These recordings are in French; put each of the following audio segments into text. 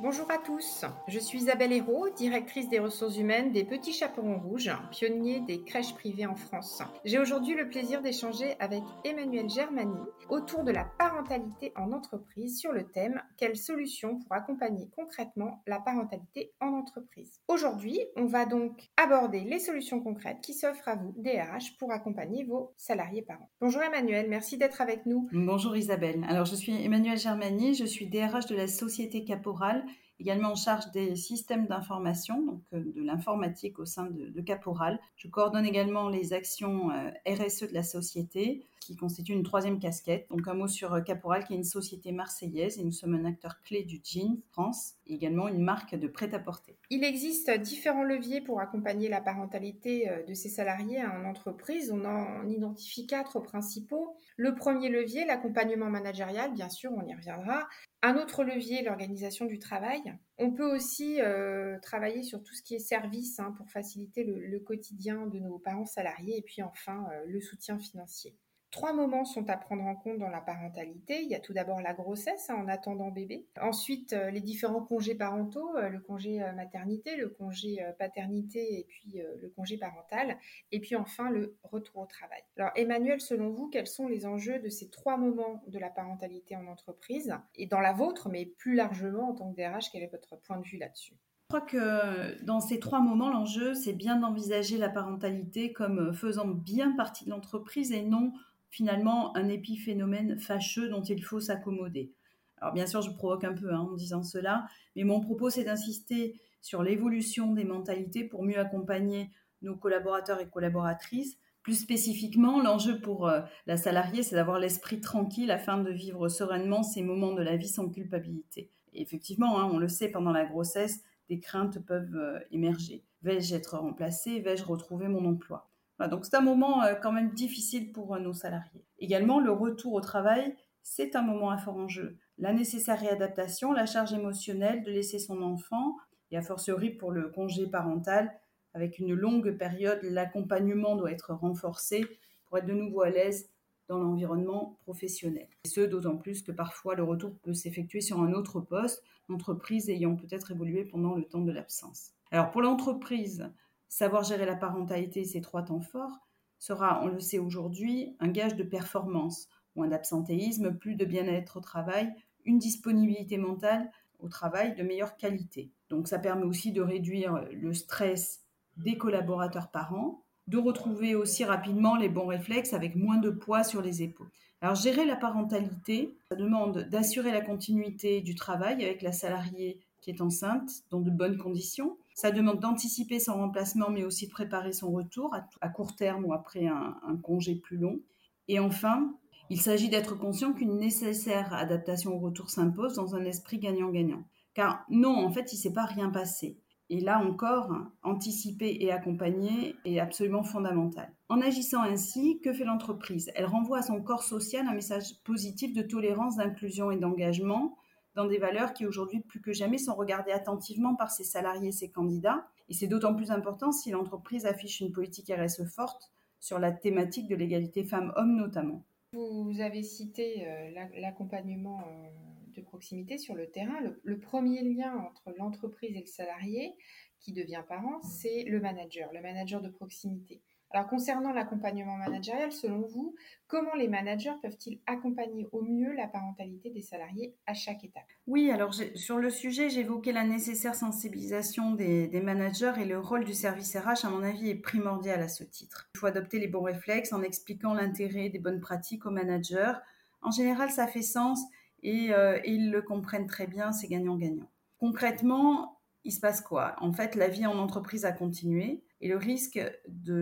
Bonjour à tous, je suis Isabelle Hérault, directrice des ressources humaines des Petits Chaperons Rouges, pionnier des crèches privées en France. J'ai aujourd'hui le plaisir d'échanger avec Emmanuel Germani autour de la parentalité en entreprise sur le thème Quelles solutions pour accompagner concrètement la parentalité en entreprise? Aujourd'hui, on va donc aborder les solutions concrètes qui s'offrent à vous, DRH, pour accompagner vos salariés parents. Bonjour Emmanuel, merci d'être avec nous. Bonjour Isabelle. Alors je suis Emmanuel Germani, je suis DRH de la société Caporal également en charge des systèmes d'information, donc euh, de l'informatique au sein de, Caporal. Je coordonne également les actions euh, RSE de la société, qui constitue une troisième casquette. Donc un mot sur euh, Caporal, qui est une société marseillaise, et nous sommes un acteur clé du jean France, et également une marque de prêt-à-porter. Il existe différents leviers pour accompagner la parentalité de ses salariés en entreprise. On en identifie quatre principaux. Le premier levier, l'accompagnement managérial, bien sûr, on y reviendra. Un autre levier, l'organisation du travail. On peut aussi euh, travailler sur tout ce qui est service hein, pour faciliter le, quotidien de nos parents salariés et puis enfin euh, le soutien financier. Trois moments sont à prendre en compte dans la parentalité. Il y a tout d'abord la grossesse hein, en attendant bébé. Ensuite, euh, les différents congés parentaux, euh, le congé euh, maternité, le congé paternité et puis le congé parental. Et puis enfin, le retour au travail. Alors Emmanuel, selon vous, quels sont les enjeux de ces trois moments de la parentalité en entreprise et dans la vôtre, mais plus largement en tant que DRH, quel est votre point de vue là-dessus? Je crois que dans ces trois moments, l'enjeu, c'est bien d'envisager la parentalité comme faisant bien partie de l'entreprise et non finalement un épiphénomène fâcheux dont il faut s'accommoder. Alors bien sûr, je provoque un peu hein, en disant cela, mais mon propos, c'est d'insister sur l'évolution des mentalités pour mieux accompagner nos collaborateurs et collaboratrices. Plus spécifiquement, l'enjeu pour euh, la salariée, c'est d'avoir l'esprit tranquille afin de vivre sereinement ces moments de la vie sans culpabilité. Et effectivement, hein, on le sait, pendant la grossesse, des craintes peuvent euh, émerger. Vais-je être remplacée? Vais-je retrouver mon emploi? Donc c'est un moment euh, quand même difficile pour euh, nos salariés. Également, le retour au travail, c'est un moment à fort enjeu. La nécessaire réadaptation, la charge émotionnelle de laisser son enfant, et a fortiori pour le congé parental, avec une longue période, l'accompagnement doit être renforcé pour être de nouveau à l'aise dans l'environnement professionnel. Et ce, d'autant plus que parfois le retour peut s'effectuer sur un autre poste, l'entreprise ayant peut-être évolué pendant le temps de l'absence. Alors pour l'entreprise, Savoir gérer la parentalité, ces trois temps forts, sera, on le sait aujourd'hui, un gage de performance, moins d'absentéisme, plus de bien-être au travail, une disponibilité mentale au travail de meilleure qualité. Donc ça permet aussi de réduire le stress des collaborateurs parents, de retrouver aussi rapidement les bons réflexes avec moins de poids sur les épaules. Alors gérer la parentalité, ça demande d'assurer la continuité du travail avec la salariée qui est enceinte dans de bonnes conditions, ça demande d'anticiper son remplacement, mais aussi de préparer son retour à, court terme ou après un, congé plus long. Et enfin, il s'agit d'être conscient qu'une nécessaire adaptation au retour s'impose dans un esprit gagnant-gagnant. Car non, en fait, il ne s'est pas rien passé. Et là encore, anticiper et accompagner est absolument fondamental. En agissant ainsi, que fait l'entreprise? Elle renvoie à son corps social un message positif de tolérance, d'inclusion et d'engagement, dans des valeurs qui aujourd'hui plus que jamais sont regardées attentivement par ses salariés et ses candidats. Et c'est d'autant plus important si l'entreprise affiche une politique RSE forte sur la thématique de l'égalité femmes-hommes notamment. Vous avez cité euh, l'accompagnement euh, de proximité sur le terrain. Le, premier lien entre l'entreprise et le salarié qui devient parent, c'est le manager, le manager de proximité. Alors concernant l'accompagnement managérial, selon vous, comment les managers peuvent-ils accompagner au mieux la parentalité des salariés à chaque étape? Oui, alors sur le sujet, j'évoquais la nécessaire sensibilisation des, managers et le rôle du service RH, à mon avis, est primordial à ce titre. Il faut adopter les bons réflexes en expliquant l'intérêt des bonnes pratiques aux managers. En général, ça fait sens et, euh, et ils le comprennent très bien, c'est gagnant-gagnant. Concrètement, il se passe quoi? En fait, la vie en entreprise a continué et le risque,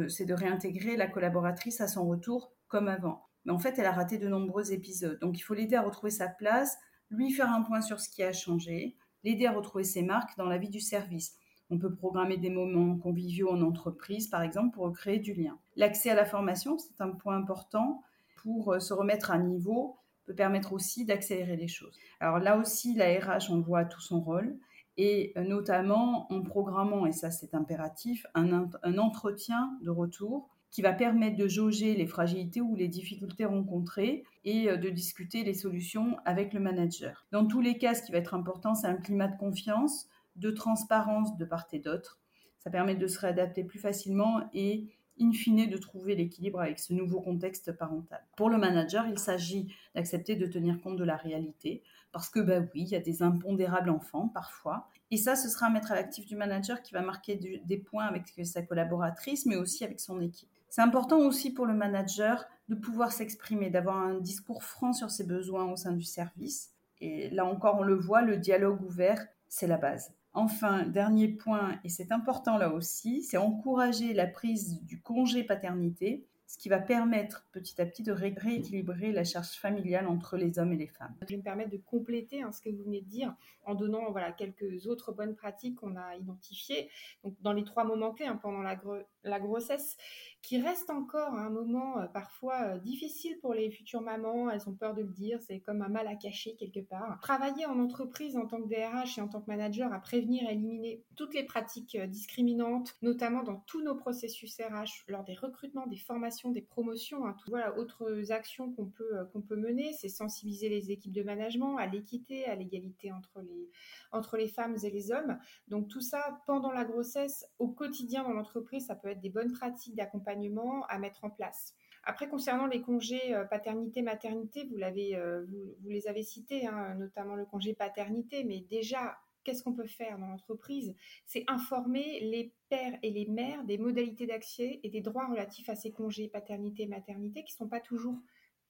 c'est de réintégrer la collaboratrice à son retour comme avant. Mais en fait, elle a raté de nombreux épisodes. Donc, il faut l'aider à retrouver sa place, lui faire un point sur ce qui a changé, l'aider à retrouver ses marques dans la vie du service. On peut programmer des moments conviviaux en entreprise, par exemple, pour créer du lien. L'accès à la formation, c'est un point important pour euh, se remettre à niveau, peut permettre aussi d'accélérer les choses. Alors là aussi, la RH, on voit tout son rôle et euh, notamment en programmant, et ça c'est impératif, un, entretien de retour qui va permettre de jauger les fragilités ou les difficultés rencontrées et euh, de discuter les solutions avec le manager. Dans tous les cas, ce qui va être important, c'est un climat de confiance, de transparence de part et d'autre. Ça permet de se réadapter plus facilement et in fine de trouver l'équilibre avec ce nouveau contexte parental. Pour le manager, il s'agit d'accepter de tenir compte de la réalité, parce que bah oui, il y a des impondérables enfants parfois, et ça, ce sera un mettre à l'actif du manager qui va marquer des points avec sa collaboratrice, mais aussi avec son équipe. C'est important aussi pour le manager de pouvoir s'exprimer, d'avoir un discours franc sur ses besoins au sein du service. Et là encore, on le voit, le dialogue ouvert, c'est la base. Enfin, dernier point, et c'est important là aussi, c'est encourager la prise du congé paternité ce qui va permettre petit à petit de rééquilibrer la charge familiale entre les hommes et les femmes. Je vais me permettre de compléter hein, ce que vous venez de dire en donnant voilà, quelques autres bonnes pratiques qu'on a identifiées donc, dans les trois moments clés hein, pendant la, la, grossesse, qui reste encore un moment euh, parfois euh, difficile pour les futures mamans. Elles ont peur de le dire, c'est comme un mal à cacher quelque part. Travailler en entreprise en tant que DRH et en tant que manager à prévenir et éliminer toutes les pratiques euh, discriminantes, notamment dans tous nos processus RH, lors des recrutements, des formations des promotions, hein, voilà, autres actions qu'on peut, qu'on peut mener, c'est sensibiliser les équipes de management à l'équité, à l'égalité entre les, entre les femmes et les hommes. Donc tout ça, pendant la grossesse, au quotidien dans l'entreprise, ça peut être des bonnes pratiques d'accompagnement à mettre en place. Après, concernant les congés euh, paternité-maternité, euh, vous, les avez cités, hein, notamment le congé paternité, mais déjà, qu'est-ce qu'on peut faire dans l'entreprise? C'est informer les pères et les mères des modalités d'accès et des droits relatifs à ces congés paternité et maternité qui ne sont pas toujours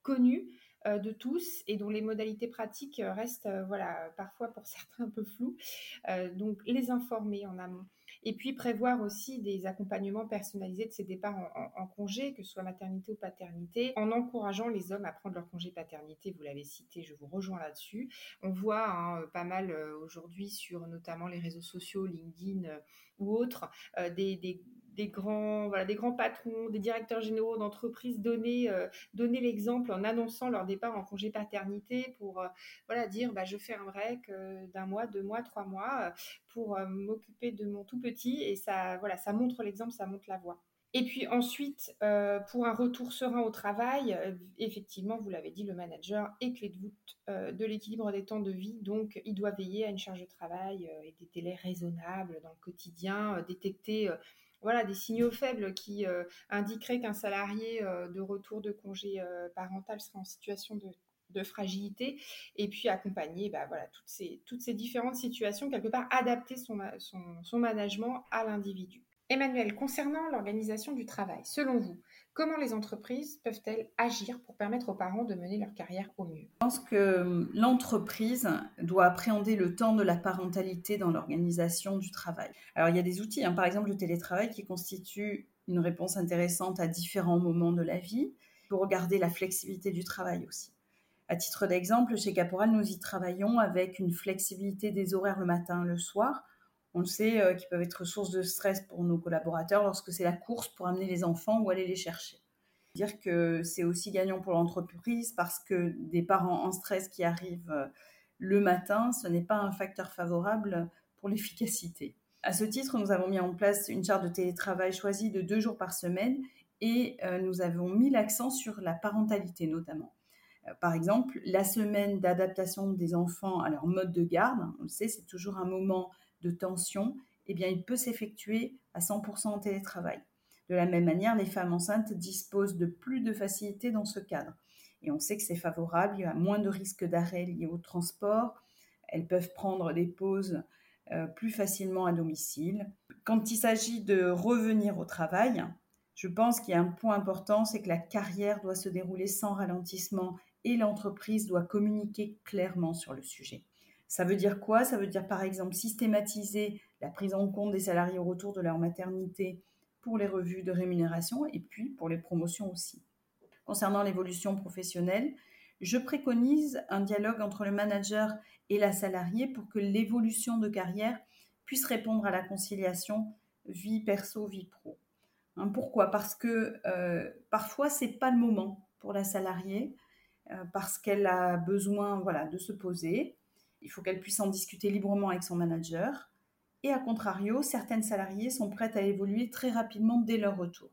connus euh, de tous et dont les modalités pratiques restent voilà, parfois pour certains un peu floues. Donc les informer en amont et puis prévoir aussi des accompagnements personnalisés de ces départs en, congé, que ce soit maternité ou paternité, en encourageant les hommes à prendre leur congé paternité. Vous l'avez cité, je vous rejoins là-dessus. On voit hein, pas mal euh, aujourd'hui sur notamment les réseaux sociaux, LinkedIn euh, ou autres, euh, des, des des grands patrons, des directeurs généraux d'entreprises donner, euh, donner l'exemple en annonçant leur départ en congé paternité pour euh, voilà, dire bah, je fais un break euh, d'un mois, deux mois, trois mois pour m'occuper de mon tout petit et ça, voilà, ça montre l'exemple, ça montre la voie. Et puis ensuite, pour un retour serein au travail, effectivement, vous l'avez dit, le manager est clé de voûte de l'équilibre des temps de vie. Donc, il doit veiller à une charge de travail et des délais raisonnables dans le quotidien, détecter voilà, des signaux faibles qui euh, indiqueraient qu'un salarié euh, de retour de congé euh, parental serait en situation de, fragilité, et puis accompagner bah, voilà, toutes, ces, différentes situations, quelque part adapter son, son management à l'individu. Emmanuel, concernant l'organisation du travail, selon vous, Comment les entreprises peuvent-elles agir pour permettre aux parents de mener leur carrière au mieux? Je pense que hum, l'entreprise doit appréhender le temps de la parentalité dans l'organisation du travail. Alors il y a des outils, hein. par exemple le télétravail qui constitue une réponse intéressante à différents moments de la vie. Faut regarder la flexibilité du travail aussi. À titre d'exemple, chez Caporal, nous y travaillons avec une flexibilité des horaires le matin, le soir. On le sait, euh, qui peuvent être source de stress pour nos collaborateurs lorsque c'est la course pour amener les enfants ou aller les chercher. Dire que c'est aussi gagnant pour l'entreprise parce que des parents en stress qui arrivent euh, le matin, ce n'est pas un facteur favorable pour l'efficacité. À ce titre, nous avons mis en place une charte de télétravail choisie de deux jours par semaine et euh, nous avons mis l'accent sur la parentalité notamment. Par exemple, la semaine d'adaptation des enfants à leur mode de garde, on le sait, c'est toujours un moment de tension, eh bien, il peut s'effectuer à 100% en télétravail. De la même manière, les femmes enceintes disposent de plus de facilité dans ce cadre. Et on sait que c'est favorable, il y a moins de risques d'arrêt liés au transport, elles peuvent prendre des pauses euh, plus facilement à domicile. Quand il s'agit de revenir au travail, je pense qu'il y a un point important, c'est que la carrière doit se dérouler sans ralentissement et l'entreprise doit communiquer clairement sur le sujet. Ça veut dire quoi? Ça veut dire par exemple systématiser la prise en compte des salariés au retour de leur maternité pour les revues de rémunération et puis pour les promotions aussi. Concernant l'évolution professionnelle, je préconise un dialogue entre le manager et la salariée pour que l'évolution de carrière puisse répondre à la conciliation vie perso vie pro. Hein, pourquoi? Parce que euh, parfois c'est pas le moment pour la salariée euh, parce qu'elle a besoin de se poser il faut qu'elle puisse en discuter librement avec son manager. Et à contrario, certaines salariées sont prêtes à évoluer très rapidement dès leur retour.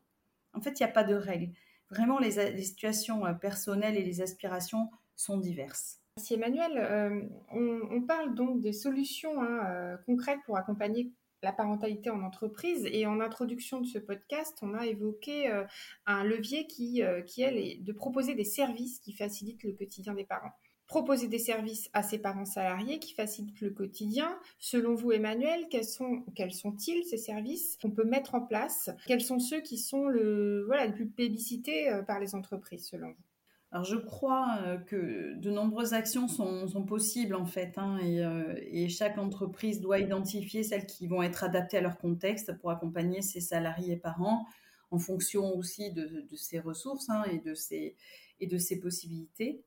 En fait, il n'y a pas de règle. Vraiment, les, situations personnelles et les aspirations sont diverses. Merci Emmanuel. on, parle donc des solutions hein, concrètes pour accompagner la parentalité en entreprise. Et en introduction de ce podcast, on a évoqué euh, un levier euh, qui est de proposer des services qui facilitent le quotidien des parents. Proposer des services à ses parents salariés qui facilitent le quotidien. Selon vous, Emmanuel, quels sont quels sont-ils ces services qu'on peut mettre en place? Quels sont ceux qui sont le voilà le plus plébiscités euh, par les entreprises, selon vous? Alors je crois euh, que de nombreuses actions sont, possibles en fait, hein, euh, et, chaque entreprise doit identifier celles qui vont être adaptées à leur contexte pour accompagner ses salariés et parents en fonction aussi de, ses ressources hein, et, de ses, et de ses possibilités.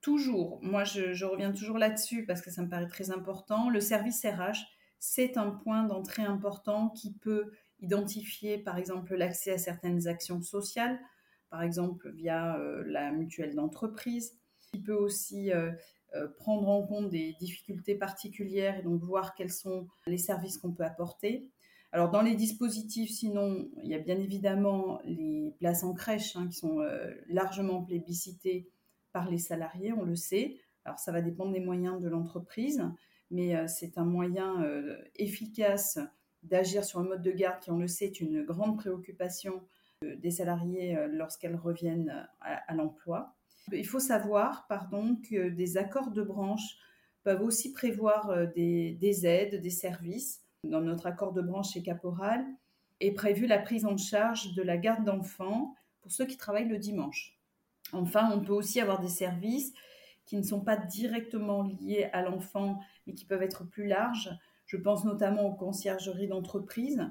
Toujours, moi je, reviens toujours là-dessus parce que ça me paraît très important, le service RH, c'est un point d'entrée important qui peut identifier par exemple l'accès à certaines actions sociales, par exemple via euh, la mutuelle d'entreprise. Il peut aussi euh, euh, prendre en compte des difficultés particulières et donc voir quels sont les services qu'on peut apporter. Alors dans les dispositifs, sinon, il y a bien évidemment les places en crèche hein, qui sont largement plébiscitées par les salariés, on le sait. Alors ça va dépendre des moyens de l'entreprise, mais c'est un moyen efficace d'agir sur un mode de garde qui, on le sait, est une grande préoccupation des salariés euh, lorsqu'elles reviennent à, l'emploi. Il faut savoir, pardon, que des accords de branche peuvent aussi prévoir euh, des, aides, des services. Dans notre accord de branche chez Caporal est prévue la prise en charge de la garde d'enfants pour ceux qui travaillent le dimanche. Enfin, on peut aussi avoir des services qui ne sont pas directement liés à l'enfant, mais qui peuvent être plus larges. Je pense notamment aux conciergeries d'entreprise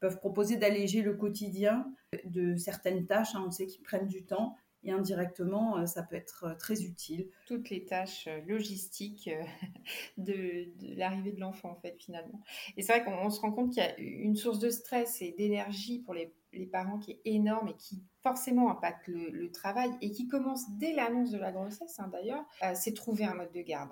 peuvent proposer d'alléger le quotidien de certaines tâches. Hein, on sait qu'ils prennent du temps et indirectement, euh, ça peut être euh, très utile. Toutes les tâches euh, logistiques de, l'arrivée de l'enfant, en fait, finalement. Et c'est vrai qu'on se rend compte qu'il y a une source de stress et d'énergie pour les, parents qui est énorme et qui forcément impacte le, travail et qui commence dès l'annonce de la grossesse, hein, d'ailleurs, c'est trouver un mode de garde.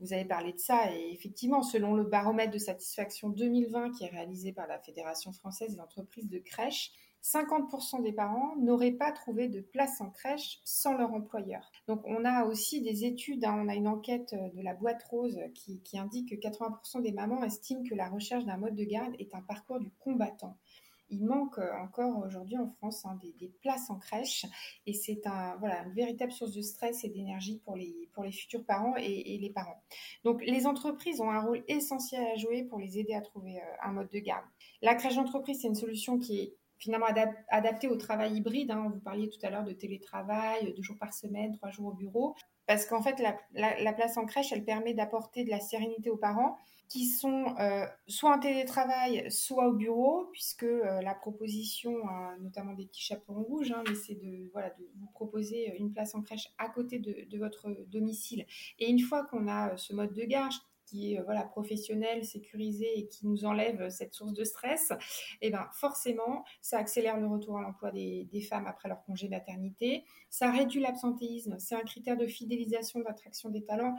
Vous avez parlé de ça et effectivement, selon le baromètre de satisfaction 2020 qui est réalisé par la Fédération française des entreprises de crèche, 50% des parents n'auraient pas trouvé de place en crèche sans leur employeur. Donc on a aussi des études, hein, on a une enquête de la boîte rose qui, qui indique que 80% des mamans estiment que la recherche d'un mode de garde est un parcours du combattant il manque euh, encore aujourd'hui en France hein, des, places en crèche et c'est un, voilà, une véritable source de stress et d'énergie pour les, pour les futurs parents et, les parents. Donc les entreprises ont un rôle essentiel à jouer pour les aider à trouver euh, un mode de garde. La crèche d'entreprise, c'est une solution qui est finalement adaptée au travail hybride. Hein. Vous parliez tout à l'heure de télétravail, deux jours par semaine, trois jours au bureau. Parce qu'en fait, la place en crèche, elle permet d'apporter de la sérénité aux parents qui sont euh, soit en télétravail, soit au bureau, puisque euh, la proposition, notamment des petits chaperons rouges, hein, c'est de, vous proposer une place en crèche à côté de, votre domicile. Et une fois qu'on a euh, ce mode de garde qui est voilà, professionnel, sécurisé et qui nous enlève cette source de stress, eh ben forcément, ça accélère le retour à l'emploi des, des, femmes après leur congé maternité, ça réduit l'absentéisme, c'est un critère de fidélisation, d'attraction des talents,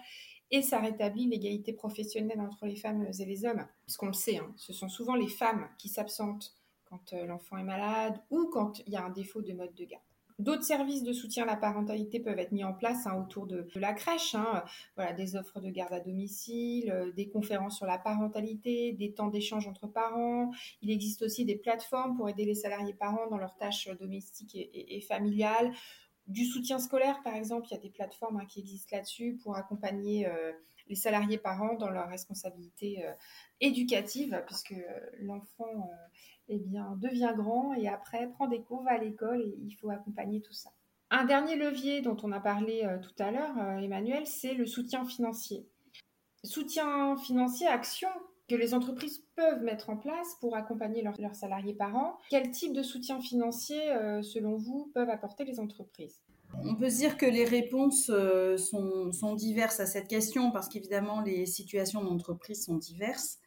et ça rétablit l'égalité professionnelle entre les femmes et les hommes. Puisqu'on le sait, hein, ce sont souvent les femmes qui s'absentent quand euh, l'enfant est malade ou quand il y a un défaut de mode de garde. D'autres services de soutien à la parentalité peuvent être mis en place hein, autour de, la crèche. Hein. voilà, des offres de garde à domicile, euh, des conférences sur la parentalité, des temps d'échange entre parents. Il existe aussi des plateformes pour aider les salariés parents dans leurs tâches domestiques et familiales du soutien scolaire, par exemple, il y a des plateformes hein, qui existent là-dessus pour accompagner euh, les salariés parents dans leurs responsabilités euh, éducatives, puisque euh, l'enfant eh devient grand et après prend des cours, va à l'école et il faut accompagner tout ça. Un dernier levier dont on a parlé tout à l'heure, Emmanuel, c'est le soutien financier. Soutien financier, action que les entreprises peuvent mettre en place pour accompagner leurs salariés parents. Quel type de soutien financier, euh, selon vous, peuvent apporter les entreprises? On peut se dire que les réponses euh, sont, diverses à cette question parce qu'évidemment les situations d'entreprise sont diverses.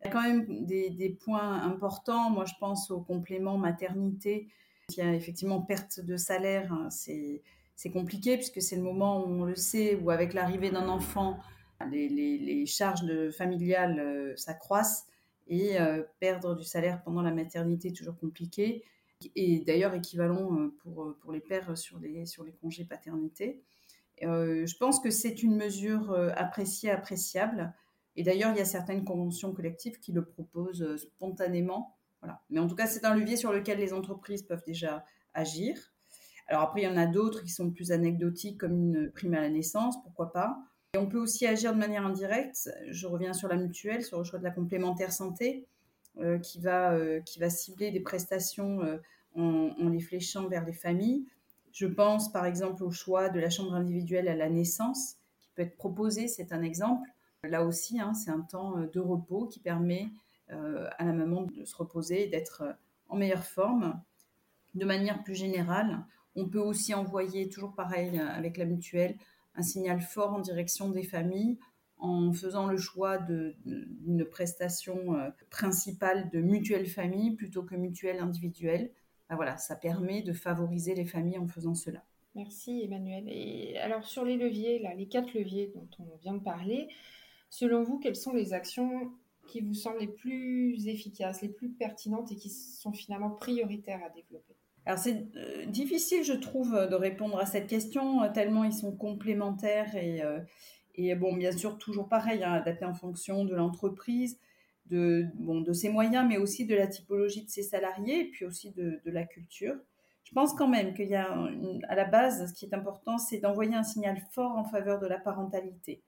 Il y a quand même des, points importants. Moi, je pense au complément maternité. Il y a effectivement perte de salaire. Hein, c'est compliqué puisque c'est le moment où on le sait, où avec l'arrivée d'un enfant, les, charges familiales euh, s'accroissent et euh, perdre du salaire pendant la maternité est toujours compliqué. et d'ailleurs équivalent pour, pour les pères sur les, sur les congés paternité. je pense que c'est une mesure appréciée, appréciable. Et d'ailleurs, il y a certaines conventions collectives qui le proposent spontanément. Voilà. Mais en tout cas, c'est un levier sur lequel les entreprises peuvent déjà agir. Alors après, il y en a d'autres qui sont plus anecdotiques, comme une prime à la naissance, pourquoi pas. Et on peut aussi agir de manière indirecte. Je reviens sur la mutuelle, sur le choix de la complémentaire santé, euh, qui, va, euh, qui va cibler des prestations euh, en, les fléchant vers les familles. Je pense par exemple au choix de la chambre individuelle à la naissance, qui peut être proposé, c'est un exemple. Là aussi, hein, c'est un temps de repos qui permet à la maman de se reposer et d'être en meilleure forme. De manière plus générale, on peut aussi envoyer, toujours pareil avec la mutuelle, un signal fort en direction des familles en faisant le choix d'une prestation euh, principale de mutuelle famille plutôt que mutuelle individuelle. Ben voilà, ça permet de favoriser les familles en faisant cela. Merci Emmanuel. Et alors sur les leviers, là, les quatre leviers dont on vient de parler, selon vous, quelles sont les actions qui vous semblent les plus efficaces, les plus pertinentes et qui sont finalement prioritaires à développer? Alors c'est euh, difficile, je trouve, de répondre à cette question, euh, tellement ils sont complémentaires et, euh, et bon, bien sûr, toujours pareil, hein, adapté en fonction de l'entreprise, de, bon, de ses moyens, mais aussi de la typologie de ses salariés et puis aussi de, la culture. Je pense quand même qu'il y a, à la base, ce qui est important, c'est d'envoyer un signal fort en faveur de la parentalité.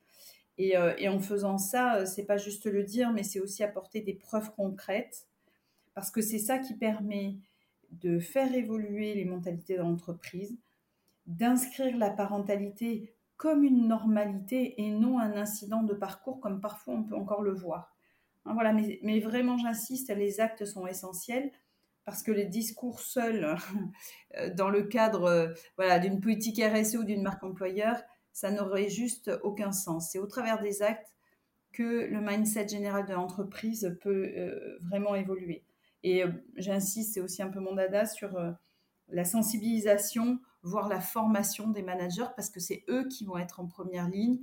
Et, et en faisant ça, c'est pas juste le dire, mais c'est aussi apporter des preuves concrètes, parce que c'est ça qui permet de faire évoluer les mentalités dans l'entreprise, d'inscrire la parentalité comme une normalité et non un incident de parcours comme parfois on peut encore le voir. Hein, voilà, mais, vraiment j'insiste, les actes sont essentiels parce que les discours seuls dans le cadre euh, d'une politique RSE ou d'une marque employeur, ça n'aurait juste aucun sens. C'est au travers des actes que le mindset général de l'entreprise peut euh, vraiment évoluer. Et euh, j'insiste, c'est aussi un peu mon dada sur euh, la sensibilisation, voire la formation des managers, parce que c'est eux qui vont être en première ligne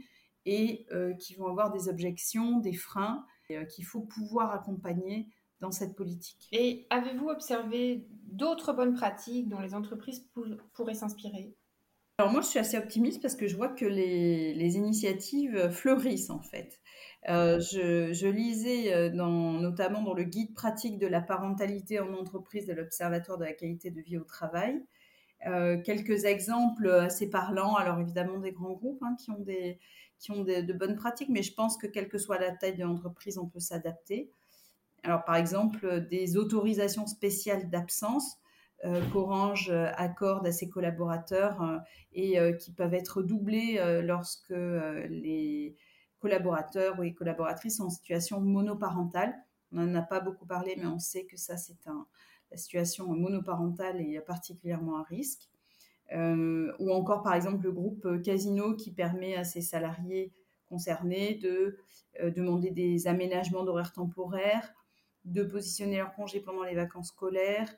et euh, qui vont avoir des objections, des freins, qu'il faut pouvoir accompagner dans cette politique. Et avez-vous observé d'autres bonnes pratiques dont les entreprises pourraient s'inspirer? Alors moi, je suis assez optimiste parce que je vois que les, les initiatives fleurissent en fait. Euh, je, lisais euh, dans, notamment dans le guide pratique de la parentalité en entreprise de l'Observatoire de la qualité de vie au travail. Euh, quelques exemples assez parlants, alors évidemment des grands groupes hein, qui ont, des, qui ont de bonnes pratiques, mais je pense que quelle que soit la taille de l'entreprise, on peut s'adapter. Alors par exemple, des autorisations spéciales d'absence qu'Orange accorde à ses collaborateurs et qui peuvent être doublées lorsque les collaborateurs ou les collaboratrices sont en situation monoparentale. On n'en a pas beaucoup parlé, mais on sait que ça, c'est un, la situation monoparentale est particulièrement à risque. Euh, ou encore, par exemple, le groupe Casino qui permet à ses salariés concernés de euh, demander des aménagements d'horaires temporaires, de positionner leur congé pendant les vacances scolaires,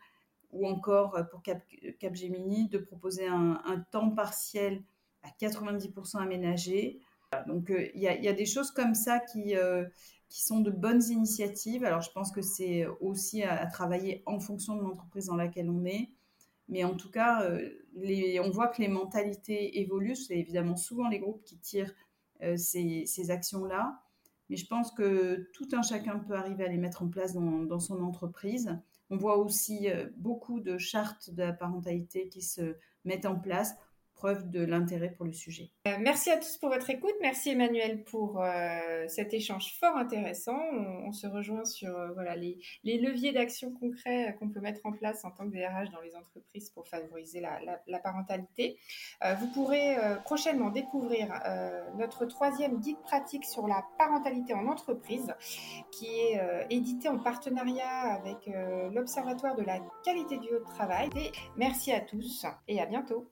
ou encore pour Cap, Capgemini de proposer un, temps partiel à 90% aménagé, donc euh, il y, a des choses comme ça qui, euh, sont de bonnes initiatives. Alors je pense que c'est aussi à, travailler en fonction de l'entreprise dans laquelle on est. Mais en tout cas, euh, on voit que les mentalités évoluent. C'est évidemment souvent les groupes qui tirent ces actions-là. Mais je pense que tout un chacun peut arriver à les mettre en place dans, son entreprise. On voit aussi beaucoup de chartes de la parentalité qui se mettent en place de l'intérêt pour le sujet. Euh, merci à tous pour votre écoute. Merci Emmanuel pour euh, cet échange fort intéressant. On, se rejoint sur euh, les, leviers d'action concrets qu'on peut mettre en place en tant que DRH dans les entreprises pour favoriser la, parentalité. vous pourrez prochainement découvrir notre troisième guide pratique sur la parentalité en entreprise qui est édité en partenariat avec l'Observatoire de la qualité du haut travail. Et merci à tous et à bientôt.